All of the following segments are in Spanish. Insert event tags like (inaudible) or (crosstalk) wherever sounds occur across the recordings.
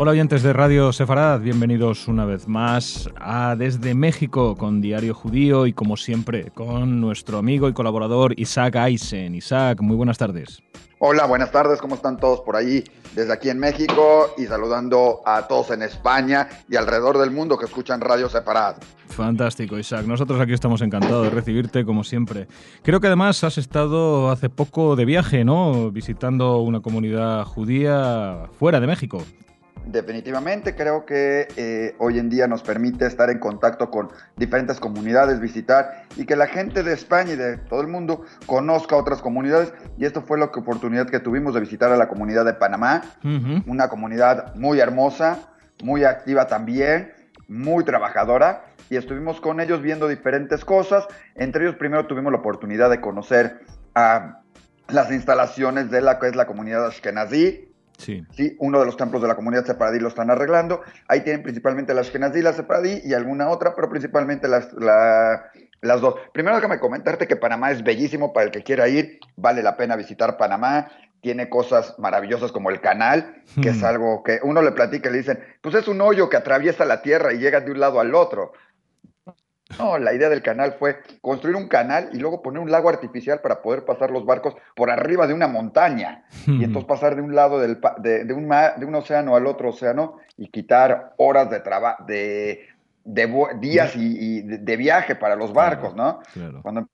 Hola oyentes de Radio Sefarad, bienvenidos una vez más a Desde México con Diario Judío y como siempre con nuestro amigo y colaborador Isaac Eisen. Isaac, muy buenas tardes. Hola, buenas tardes, ¿cómo están todos por ahí? Desde aquí en México y saludando a todos en España y alrededor del mundo que escuchan Radio Sefarad. Fantástico, Isaac. Nosotros aquí estamos encantados de recibirte, como siempre. Creo que además has estado hace poco de viaje, ¿no? Visitando una comunidad judía fuera de México. Definitivamente creo que eh, hoy en día nos permite estar en contacto con diferentes comunidades, visitar y que la gente de España y de todo el mundo conozca otras comunidades. Y esto fue la oportunidad que tuvimos de visitar a la comunidad de Panamá, una comunidad muy hermosa, muy activa también, muy trabajadora. Y estuvimos con ellos viendo diferentes cosas. Entre ellos primero tuvimos la oportunidad de conocer a las instalaciones de la que es la comunidad Ashkenazi, Sí. sí. Uno de los templos de la comunidad separadí lo están arreglando. Ahí tienen principalmente las la separadí y alguna otra, pero principalmente las, las dos. Primero déjame comentarte que Panamá es bellísimo para el que quiera ir. Vale la pena visitar Panamá. Tiene cosas maravillosas como el canal, que es hmm. algo que uno le platica y le dicen, pues es un hoyo que atraviesa la tierra y llega de un lado al otro. No, la idea del canal fue construir un canal y luego poner un lago artificial para poder pasar los barcos por arriba de una montaña. Y entonces pasar de un lado del, de, de, un de un océano al otro océano y quitar horas de trabajo, de, días y, de, viaje para los barcos, ¿no? Cuando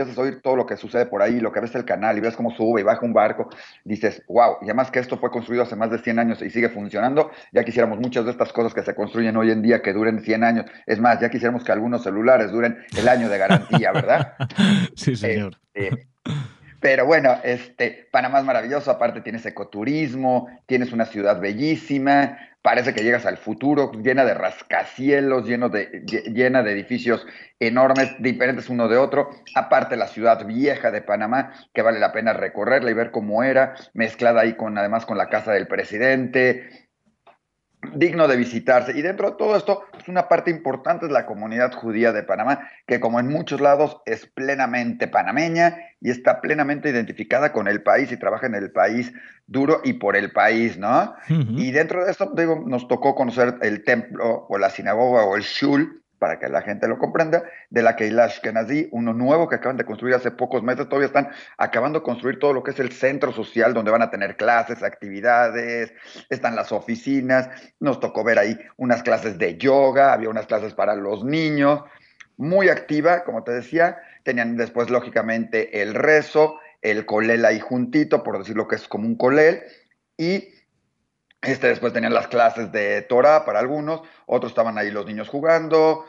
empiezas a oír todo lo que sucede por ahí, lo que ves el canal y ves cómo sube y baja un barco, dices, wow, y además que esto fue construido hace más de 100 años y sigue funcionando, ya quisiéramos muchas de estas cosas que se construyen hoy en día que duren 100 años, es más, ya quisiéramos que algunos celulares duren el año de garantía, ¿verdad? (laughs) sí, señor. Este, pero bueno, este, Panamá es maravilloso, aparte tienes ecoturismo, tienes una ciudad bellísima, parece que llegas al futuro, llena de rascacielos, lleno de, llena de edificios enormes, diferentes uno de otro. Aparte la ciudad vieja de Panamá, que vale la pena recorrerla y ver cómo era, mezclada ahí con además con la casa del presidente, digno de visitarse. Y dentro de todo esto, pues una parte importante es la comunidad judía de Panamá, que como en muchos lados es plenamente panameña y está plenamente identificada con el país y trabaja en el país duro y por el país, ¿no? Y dentro de esto, digo, nos tocó conocer el templo o la sinagoga o el shul para que la gente lo comprenda, de la Keilash Kenazi, uno nuevo que acaban de construir hace pocos meses, todavía están acabando de construir todo lo que es el centro social donde van a tener clases, actividades, están las oficinas, nos tocó ver ahí unas clases de yoga, había unas clases para los niños, muy activa, como te decía, tenían después lógicamente el rezo, el colel ahí juntito, por decir lo que es como un colel, y este, después tenían las clases de Torah para algunos, otros estaban ahí los niños jugando,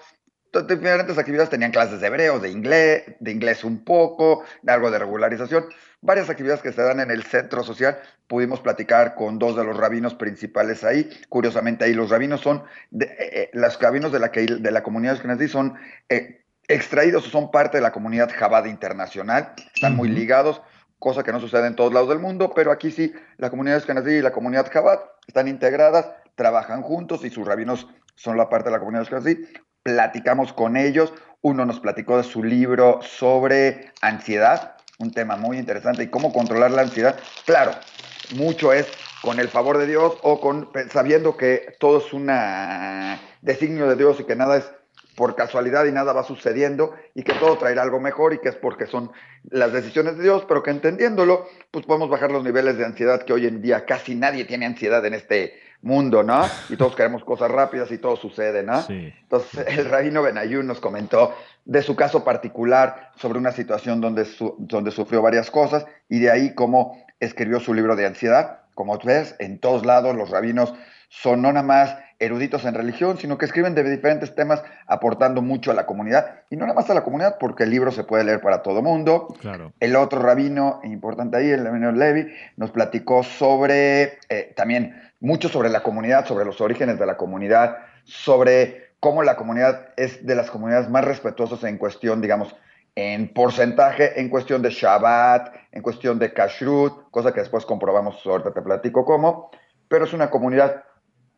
diferentes actividades, tenían clases de hebreo, de inglés, de inglés un poco, de algo de regularización, varias actividades que se dan en el centro social. Pudimos platicar con dos de los rabinos principales ahí. Curiosamente, ahí los rabinos son, de, eh, eh, los rabinos de la, que, de la comunidad de son eh, extraídos o son parte de la comunidad Jabad internacional, están muy ligados cosa que no sucede en todos lados del mundo, pero aquí sí, la comunidad Ashkenazí y la comunidad Chabad están integradas, trabajan juntos y sus rabinos son la parte de la comunidad Ashkenazí. Platicamos con ellos, uno nos platicó de su libro sobre ansiedad, un tema muy interesante, y cómo controlar la ansiedad. Claro, mucho es con el favor de Dios o con sabiendo que todo es un designio de Dios y que nada es por casualidad y nada va sucediendo y que todo traerá algo mejor y que es porque son las decisiones de Dios, pero que entendiéndolo, pues podemos bajar los niveles de ansiedad que hoy en día casi nadie tiene ansiedad en este mundo, ¿no? Y todos queremos cosas rápidas y todo sucede, ¿no? Entonces, el rabino Benayun nos comentó de su caso particular sobre una situación donde, donde sufrió varias cosas y de ahí cómo escribió su libro de ansiedad. Como ves, en todos lados los rabinos son no nada más eruditos en religión, sino que escriben de diferentes temas aportando mucho a la comunidad. Y no nada más a la comunidad, porque el libro se puede leer para todo mundo. Claro. El otro rabino importante ahí, el rabino Levi, nos platicó sobre eh, también mucho sobre la comunidad, sobre los orígenes de la comunidad, sobre cómo la comunidad es de las comunidades más respetuosas en cuestión, digamos, en porcentaje, en cuestión de Shabbat, en cuestión de Kashrut, cosa que después comprobamos, ahorita te platico cómo, pero es una comunidad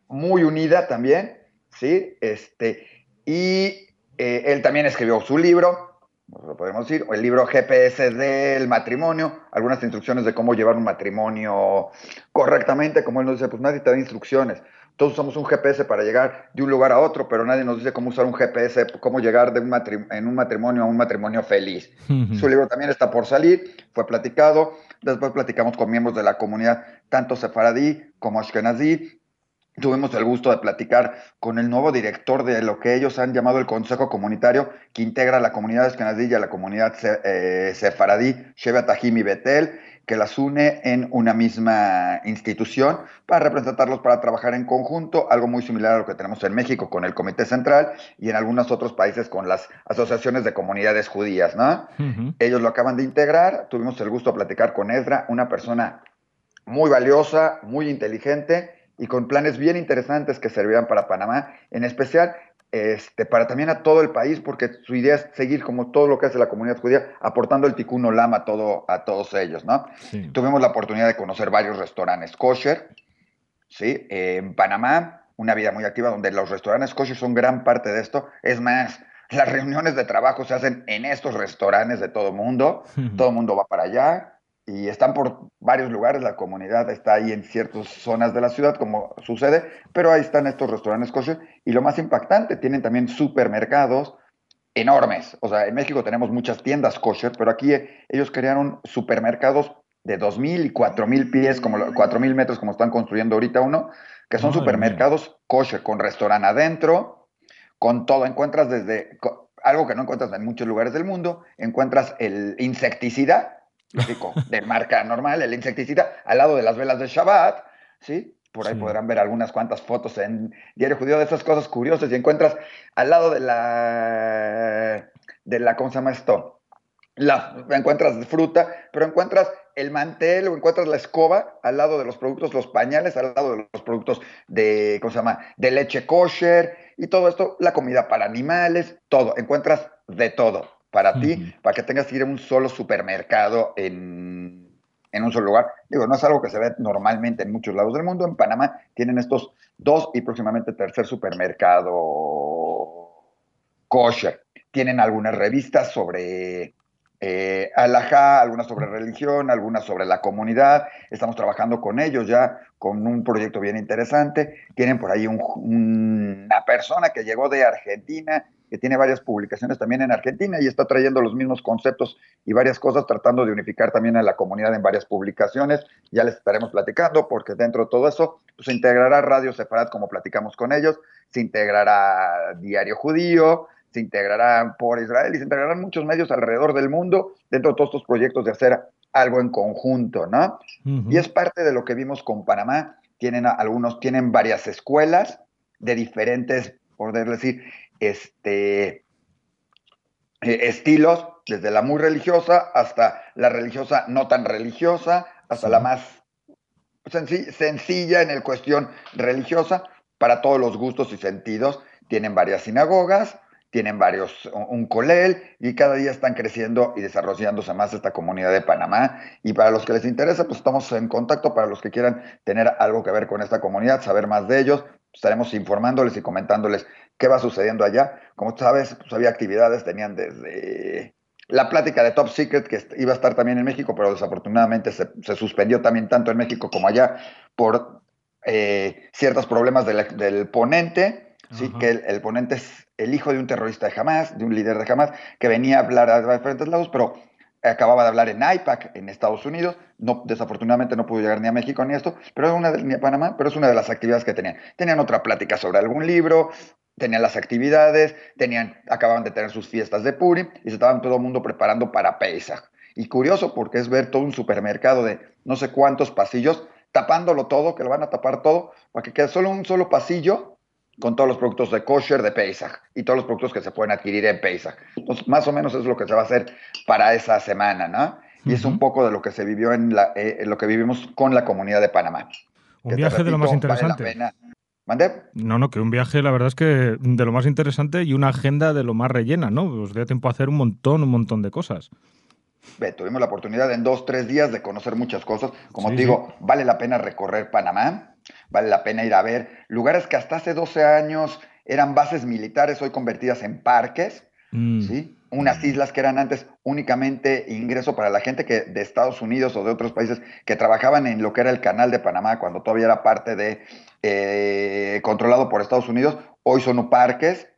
muy unida también, ¿sí? Este, y eh, él también escribió su libro, lo podemos decir, el libro GPS del matrimonio, algunas instrucciones de cómo llevar un matrimonio correctamente, como él nos dice, pues nadie te da instrucciones. Todos usamos un GPS para llegar de un lugar a otro, pero nadie nos dice cómo usar un GPS, cómo llegar de un en un matrimonio a un matrimonio feliz. Su libro también está por salir, fue platicado. Después platicamos con miembros de la comunidad, tanto sefaradí como ashkenazí, Tuvimos el gusto de platicar con el nuevo director de lo que ellos han llamado el Consejo Comunitario, que integra a la comunidad escanadí y a la comunidad eh, sefaradí, Sheba Tahimi Betel, que las une en una misma institución para representarlos, para trabajar en conjunto, algo muy similar a lo que tenemos en México con el Comité Central y en algunos otros países con las asociaciones de comunidades judías, ¿no? Ellos lo acaban de integrar, tuvimos el gusto de platicar con Ezra, una persona muy valiosa, muy inteligente, y con planes bien interesantes que servirán para Panamá, en especial este, para también a todo el país, porque su idea es seguir como todo lo que hace la comunidad judía, aportando el tikkun olam a, todo, a todos ellos, ¿no? Tuvimos la oportunidad de conocer varios restaurantes kosher, ¿sí? en Panamá, una vida muy activa donde los restaurantes kosher son gran parte de esto. Es más, las reuniones de trabajo se hacen en estos restaurantes de todo mundo, (laughs) todo el mundo va para allá, y están por varios lugares, la comunidad está ahí en ciertas zonas de la ciudad, como sucede, pero ahí están estos restaurantes kosher y lo más impactante, tienen también supermercados enormes. O sea, en México tenemos muchas tiendas kosher, pero aquí ellos crearon supermercados de 2.000 y 4.000 pies, como 4.000 metros, como están construyendo ahorita uno, que son supermercados kosher, con restaurante adentro, con todo. Encuentras desde algo que no encuentras en muchos lugares del mundo, encuentras el insecticida, de marca normal, el insecticida, al lado de las velas de Shabbat, ¿sí? Por ahí podrán ver algunas cuantas fotos en Diario Judío de esas cosas curiosas y encuentras al lado de la, de la ¿cómo se llama esto? La, encuentras fruta, pero encuentras el mantel o encuentras la escoba al lado de los productos, los pañales, al lado de los productos de, ¿cómo se llama? De leche kosher y todo esto, la comida para animales, todo, encuentras de todo para ti, para que tengas que ir a un solo supermercado en, un solo lugar. Digo, no es algo que se ve normalmente en muchos lados del mundo. En Panamá tienen estos dos y próximamente tercer supermercado kosher. Tienen algunas revistas sobre eh, alajá, algunas sobre religión, algunas sobre la comunidad. Estamos trabajando con ellos ya con un proyecto bien interesante. Tienen por ahí una persona que llegó de Argentina que tiene varias publicaciones también en Argentina y está trayendo los mismos conceptos y varias cosas, tratando de unificar también a la comunidad en varias publicaciones. Ya les estaremos platicando, porque dentro de todo eso pues, se integrará Radio Sefarad, como platicamos con ellos, se integrará Diario Judío, se integrará por Israel y se integrarán muchos medios alrededor del mundo dentro de todos estos proyectos de hacer algo en conjunto, ¿no? Y es parte de lo que vimos con Panamá. Tienen algunos, tienen varias escuelas de diferentes, por decir, este, eh, estilos, desde la muy religiosa hasta la religiosa no tan religiosa, hasta la más sencilla en el cuestión religiosa, para todos los gustos y sentidos. Tienen varias sinagogas, tienen varios, un colel, y cada día están creciendo y desarrollándose más esta comunidad de Panamá. Y para los que les interesa, pues estamos en contacto, para los que quieran tener algo que ver con esta comunidad, saber más de ellos, estaremos informándoles y comentándoles qué va sucediendo allá. Como sabes, pues había actividades, tenían desde la plática de Top Secret, que iba a estar también en México, pero desafortunadamente se, suspendió también tanto en México como allá por eh, ciertos problemas del ponente, ¿sí? que el, ponente es el hijo de un terrorista de Hamas, de un líder de Hamas, que venía a hablar a diferentes lados, pero acababa de hablar en IPAC en Estados Unidos, no, desafortunadamente no pudo llegar ni a México ni a esto, pero una de, ni a Panamá, pero es una de las actividades que tenían. Tenían otra plática sobre algún libro, tenían las actividades, tenían, acababan de tener sus fiestas de Purim y se estaban todo el mundo preparando para Pesach. Y curioso porque es ver todo un supermercado de no sé cuántos pasillos, tapándolo todo, que lo van a tapar todo, para que quede solo un solo pasillo con todos los productos de kosher de Pesach y todos los productos que se pueden adquirir en Pesach. Entonces, más o menos es lo que se va a hacer para esa semana, ¿no? Y es un poco de lo que se vivió en, la, eh, lo que vivimos con la comunidad de Panamá. Un viaje de lo más interesante. ¿Mande? No, no, que un viaje, la verdad es que de lo más interesante y una agenda de lo más rellena, ¿no? Os dio tiempo a hacer un montón, un montón de cosas. Tuvimos la oportunidad en dos, tres días de conocer muchas cosas. Como te digo, vale la pena recorrer Panamá vale la pena ir a ver. Lugares que hasta hace 12 años eran bases militares, hoy convertidas en parques, mm. ¿sí? unas islas que eran antes únicamente ingreso para la gente que de Estados Unidos o de otros países que trabajaban en lo que era el canal de Panamá cuando todavía era parte de eh, controlado por Estados Unidos. Hoy son parques,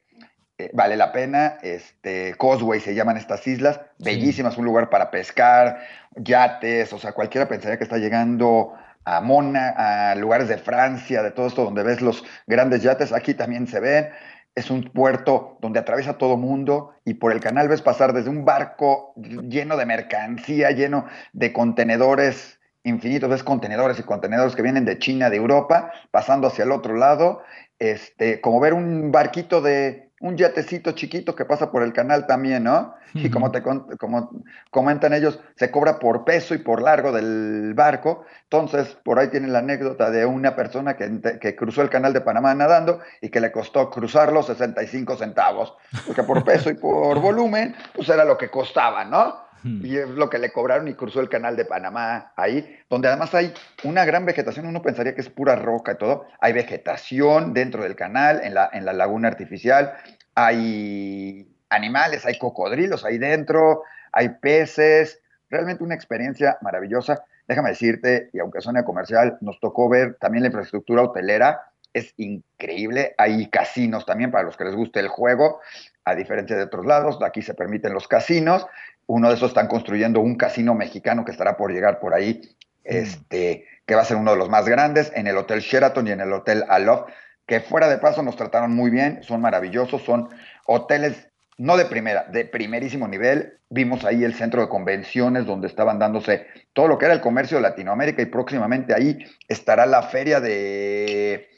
eh, vale la pena. Este Causeway se llaman estas islas, bellísimas, un lugar para pescar, yates, o sea, cualquiera pensaría que está llegando a Mona, a lugares de Francia, de todo esto donde ves los grandes yates, aquí también se ven es un puerto donde atraviesa todo mundo y por el canal ves pasar desde un barco lleno de mercancía, lleno de contenedores infinitos, ves contenedores y contenedores que vienen de China, de Europa, pasando hacia el otro lado, este, como ver un barquito de, un yatecito chiquito que pasa por el canal también, ¿no? Y como, te, como comentan ellos, se cobra por peso y por largo del barco. Entonces, por ahí tienen la anécdota de una persona que, que cruzó el canal de Panamá nadando y que le costó cruzarlo 65 centavos. Porque por peso y por (laughs) volumen, pues era lo que costaba, ¿no? Y es lo que le cobraron y cruzó el canal de Panamá ahí, donde además hay una gran vegetación. Uno pensaría que es pura roca y todo. Hay vegetación dentro del canal, en la, en la laguna artificial. Hay animales, hay cocodrilos ahí dentro, hay peces. Realmente una experiencia maravillosa. Déjame decirte, y aunque suene comercial, nos tocó ver también la infraestructura hotelera. Es increíble. Hay casinos también para los que les guste el juego a diferencia de otros lados, aquí se permiten los casinos. Uno de esos están construyendo un casino mexicano que estará por llegar por ahí, mm. este, que va a ser uno de los más grandes, en el Hotel Sheraton y en el Hotel Aloft, que fuera de paso nos trataron muy bien, son maravillosos, son hoteles no de primera, de primerísimo nivel. Vimos ahí el centro de convenciones donde estaban dándose todo lo que era el comercio de Latinoamérica y próximamente ahí estará la feria de,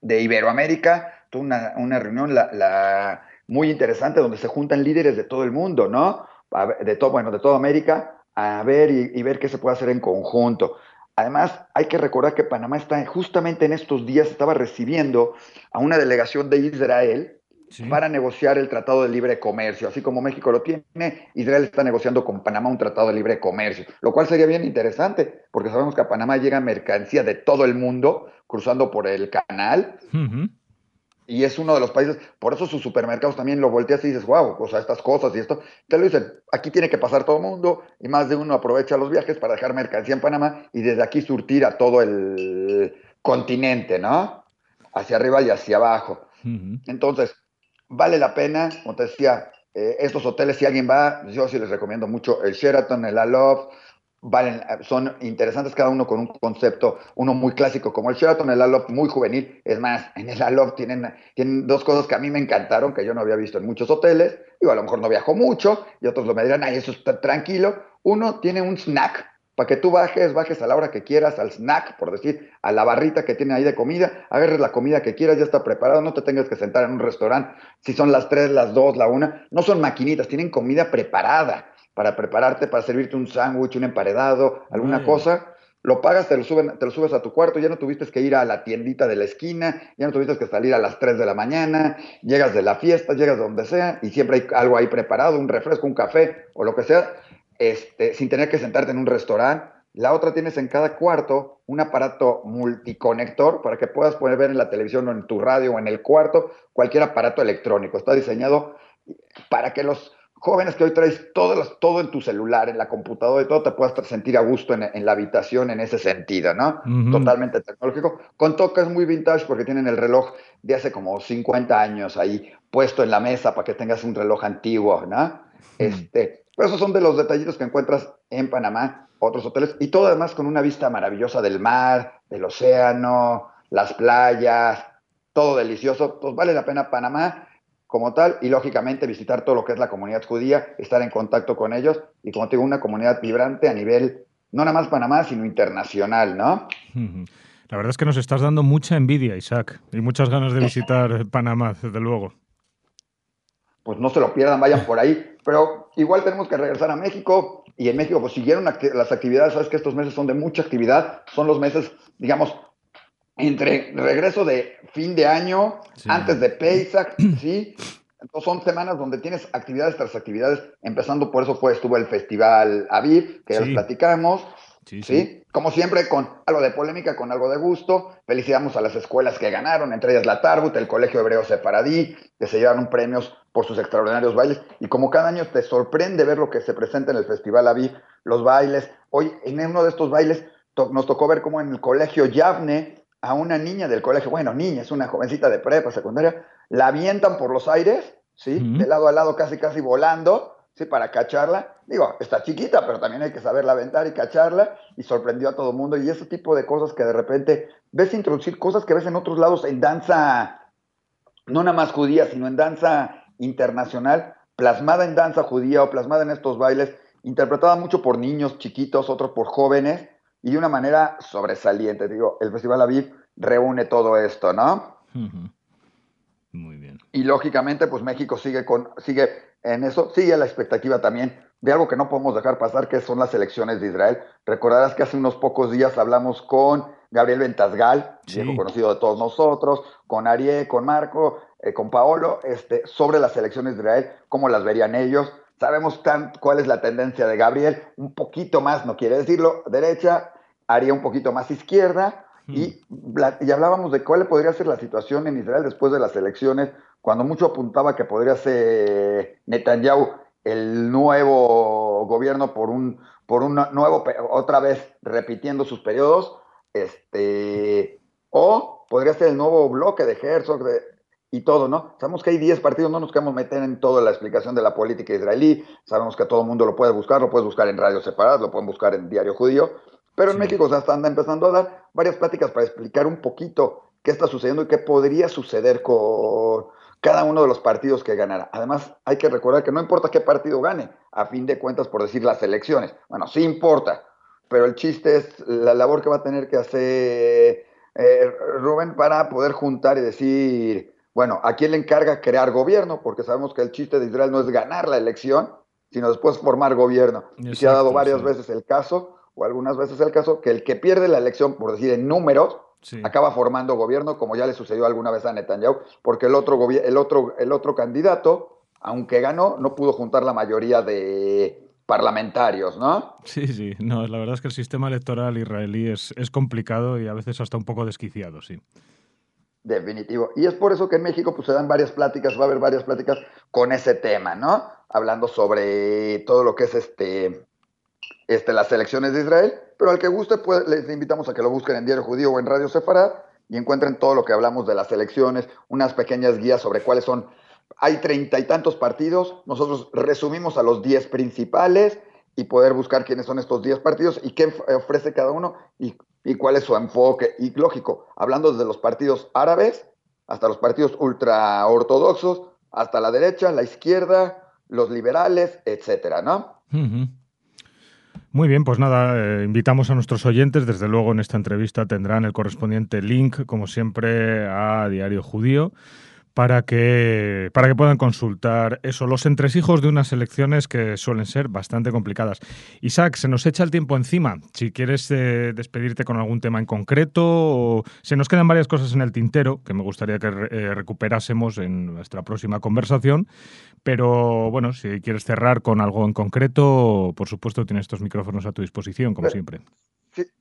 de Iberoamérica, una, una reunión, la, la muy interesante donde se juntan líderes de todo el mundo, ¿no? De todo, bueno, de toda América, a ver y, ver qué se puede hacer en conjunto. Además, hay que recordar que Panamá está justamente en estos días estaba recibiendo a una delegación de Israel para negociar el Tratado de Libre Comercio. Así como México lo tiene, Israel está negociando con Panamá un Tratado de Libre Comercio, lo cual sería bien interesante, porque sabemos que a Panamá llega mercancía de todo el mundo cruzando por el canal y es uno de los países, por eso sus supermercados también lo volteas y dices, wow, o sea, estas cosas y esto, te lo dicen, aquí tiene que pasar todo el mundo y más de uno aprovecha los viajes para dejar mercancía en Panamá y desde aquí surtir a todo el continente, ¿no? Hacia arriba y hacia abajo. Entonces, vale la pena, como te decía, eh, estos hoteles, si alguien va, yo sí les recomiendo mucho el Sheraton, el Aloft, valen, son interesantes cada uno con un concepto, uno muy clásico como el Sheraton, el Aloft muy juvenil. Es más, en el Aloft tienen, tienen dos cosas que a mí me encantaron, que yo no había visto en muchos hoteles. Digo, a lo mejor no viajo mucho y otros lo me dirán, ay, eso está tranquilo. Uno tiene un snack para que tú bajes, bajes a la hora que quieras, al snack, por decir, a la barrita que tiene ahí de comida, agarres la comida que quieras, ya está preparado, no te tengas que sentar en un restaurante, si son las 3, las 2, la 1, no son maquinitas, tienen comida preparada para prepararte, para servirte un sándwich, un emparedado, alguna cosa, lo pagas, te lo, suben, te lo subes a tu cuarto, ya no tuviste que ir a la tiendita de la esquina, ya no tuviste que salir a las 3 de la mañana, llegas de la fiesta, llegas donde sea y siempre hay algo ahí preparado, un refresco, un café o lo que sea, este, sin tener que sentarte en un restaurante. La otra tienes en cada cuarto un aparato multiconector para que puedas poder ver en la televisión o en tu radio o en el cuarto cualquier aparato electrónico. Está diseñado para que los jóvenes que hoy traes todo, todo en tu celular, en la computadora y todo, te puedas sentir a gusto en, la habitación en ese sentido, ¿no? Totalmente tecnológico. Con toques muy vintage porque tienen el reloj de hace como 50 años ahí puesto en la mesa para que tengas un reloj antiguo, ¿no? Este, pero esos son de los detallitos que encuentras en Panamá, otros hoteles, y todo además con una vista maravillosa del mar, del océano, las playas, todo delicioso. Pues vale la pena Panamá como tal y lógicamente visitar todo lo que es la comunidad judía, estar en contacto con ellos y como te digo, una comunidad vibrante a nivel no nada más Panamá, sino internacional, ¿no? La verdad es que nos estás dando mucha envidia, Isaac, y muchas ganas de (laughs) visitar Panamá, desde luego. Pues no se lo pierdan, vayan por ahí, pero igual tenemos que regresar a México y en México pues siguieron las actividades, sabes que estos meses son de mucha actividad, son los meses, digamos, entre regreso de fin de año, antes de Pesach, (clears throat) ¿sí? Entonces son semanas donde tienes actividades tras actividades, empezando por eso fue, estuvo el Festival Aviv, que ya platicamos, Sí, Como siempre, con algo de polémica, con algo de gusto. Felicitamos a las escuelas que ganaron, entre ellas la Tarbut, el Colegio Hebreo Separadí, que se llevaron premios por sus extraordinarios bailes. Y como cada año te sorprende ver lo que se presenta en el Festival Aviv, los bailes. Hoy, en uno de estos bailes, nos tocó ver cómo en el Colegio Yavne, a una niña del colegio, bueno, niña, es una jovencita de prepa secundaria, la avientan por los aires, ¿sí? De lado a lado, casi, casi volando ¿sí? Para cacharla. Digo, está chiquita, pero también hay que saberla aventar y cacharla. Y sorprendió a todo el mundo. Y ese tipo de cosas que de repente ves introducir cosas que ves en otros lados en danza, no nada más judía, sino en danza internacional, plasmada en danza judía o plasmada en estos bailes, interpretada mucho por niños chiquitos, otros por jóvenes, y de una manera sobresaliente. Digo, el Festival Aviv reúne todo esto, ¿no? Muy bien. Y lógicamente, pues México sigue con, sigue en eso sigue la expectativa también de algo que no podemos dejar pasar, que son las elecciones de Israel. Recordarás que hace unos pocos días hablamos con Gabriel Ventasgal, viejo conocido de todos nosotros, con Arié, con Marco, eh, con Paolo, este, sobre las elecciones de Israel, cómo las verían ellos. Sabemos tan, cuál es la tendencia de Gabriel, un poquito más, no quiere decirlo, derecha, Arié un poquito más izquierda, y, hmm. y hablábamos de cuál podría ser la situación en Israel después de las elecciones cuando mucho apuntaba que podría ser Netanyahu el nuevo gobierno por un, por un nuevo, otra vez repitiendo sus periodos, este, o podría ser el nuevo bloque de Herzog y todo, ¿no? Sabemos que hay 10 partidos, no nos queremos meter en toda la explicación de la política israelí, sabemos que todo el mundo lo puede buscar, lo puedes buscar en radios separadas, lo pueden buscar en Diario Judío, pero en México se están empezando a dar varias pláticas para explicar un poquito qué está sucediendo y qué podría suceder con, cada uno de los partidos que ganara. Además, hay que recordar que no importa qué partido gane, a fin de cuentas, por decir las elecciones. Bueno, sí importa, pero el chiste es la labor que va a tener que hacer eh, Rubén para poder juntar y decir, bueno, ¿a quién le encarga crear gobierno? Porque sabemos que el chiste de Israel no es ganar la elección, sino después formar gobierno. y se ha dado varias veces el caso, o algunas veces el caso, que el que pierde la elección, por decir en números, acaba formando gobierno, como ya le sucedió alguna vez a Netanyahu, porque el otro, el otro, el otro candidato, aunque ganó, no pudo juntar la mayoría de parlamentarios, ¿no? Sí, sí, no, la verdad es que el sistema electoral israelí es, es complicado y a veces hasta un poco desquiciado, sí. Definitivo. Y es por eso que en México pues, se dan varias pláticas, va a haber varias pláticas con ese tema, ¿no? Hablando sobre todo lo que es este, este, las elecciones de Israel pero al que guste, pues, les invitamos a que lo busquen en Diario Judío o en Radio Sefarad y encuentren todo lo que hablamos de las elecciones, unas pequeñas guías sobre cuáles son. Hay treinta y tantos partidos, nosotros resumimos a los diez principales y poder buscar quiénes son estos diez partidos y qué ofrece cada uno y, y cuál es su enfoque. Y lógico, hablando desde los partidos árabes hasta los partidos ultra ortodoxos, hasta la derecha, la izquierda, los liberales, etcétera, ¿no? Muy bien, pues nada, eh, invitamos a nuestros oyentes, desde luego en esta entrevista tendrán el correspondiente link, como siempre, a Diario Judío para que, para que puedan consultar eso, los entresijos de unas elecciones que suelen ser bastante complicadas. Isaac, se nos echa el tiempo encima. Si quieres eh, despedirte con algún tema en concreto, o se nos quedan varias cosas en el tintero que me gustaría que eh, recuperásemos en nuestra próxima conversación. Pero bueno, si quieres cerrar con algo en concreto, por supuesto tienes estos micrófonos a tu disposición, como siempre.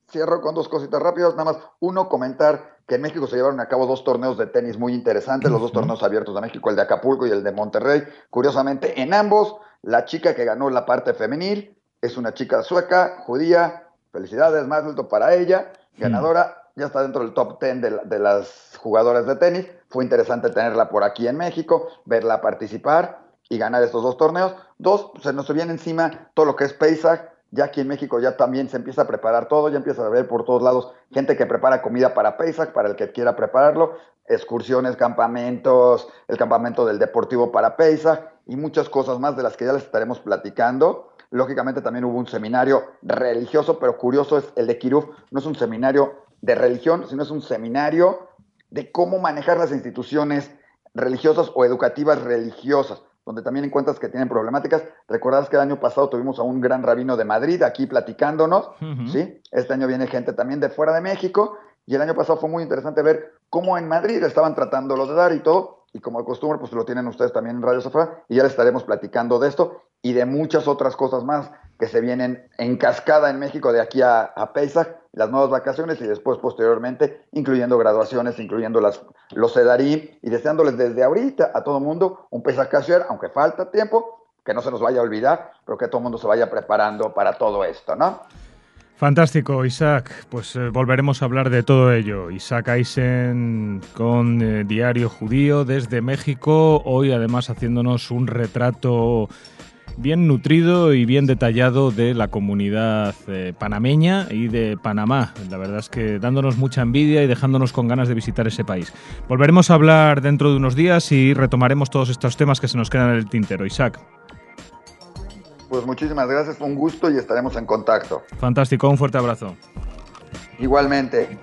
Cierro con dos cositas rápidas. Nada más, uno, comentar que en México se llevaron a cabo dos torneos de tenis muy interesantes, los dos torneos abiertos de México, el de Acapulco y el de Monterrey. Curiosamente, en ambos, la chica que ganó la parte femenil es una chica sueca, judía. Felicidades, más alto para ella, ganadora. Ya está dentro del top 10 de, las jugadoras de tenis. Fue interesante tenerla por aquí en México, verla participar y ganar estos dos torneos. Dos, se nos viene encima todo lo que es Pesach, ya aquí en México ya también se empieza a preparar todo, ya empieza a ver por todos lados gente que prepara comida para Pesach, para el que quiera prepararlo, excursiones, campamentos, el campamento del Deportivo para Pesach y muchas cosas más de las que ya les estaremos platicando. Lógicamente también hubo un seminario religioso, pero curioso es el de Kiruf, no es un seminario de religión, sino es un seminario de cómo manejar las instituciones religiosas o educativas religiosas donde también encuentras que tienen problemáticas. Recordarás que el año pasado tuvimos a un gran rabino de Madrid aquí platicándonos, ¿sí? Este año viene gente también de fuera de México y el año pasado fue muy interesante ver cómo en Madrid estaban tratándolo de dar y todo, y como de pues lo tienen ustedes también en Radio Sofá, y ya les estaremos platicando de esto y de muchas otras cosas más que se vienen en cascada en México de aquí a, a Pesach, las nuevas vacaciones y después posteriormente, incluyendo graduaciones, incluyendo las, los Sedarim y deseándoles desde ahorita a todo mundo un Pesach Kasher, aunque falta tiempo, que no se nos vaya a olvidar, pero que todo el mundo se vaya preparando para todo esto, ¿no? Fantástico, Isaac. Pues eh, volveremos a hablar de todo ello. Isaac Eisen con eh, Diario Judío desde México, hoy además haciéndonos un retrato bien nutrido y bien detallado de la comunidad eh, panameña y de Panamá. La verdad es que dándonos mucha envidia y dejándonos con ganas de visitar ese país. Volveremos a hablar dentro de unos días y retomaremos todos estos temas que se nos quedan en el tintero. Isaac. Pues muchísimas gracias, fue un gusto y estaremos en contacto. Fantástico, un fuerte abrazo. Igualmente.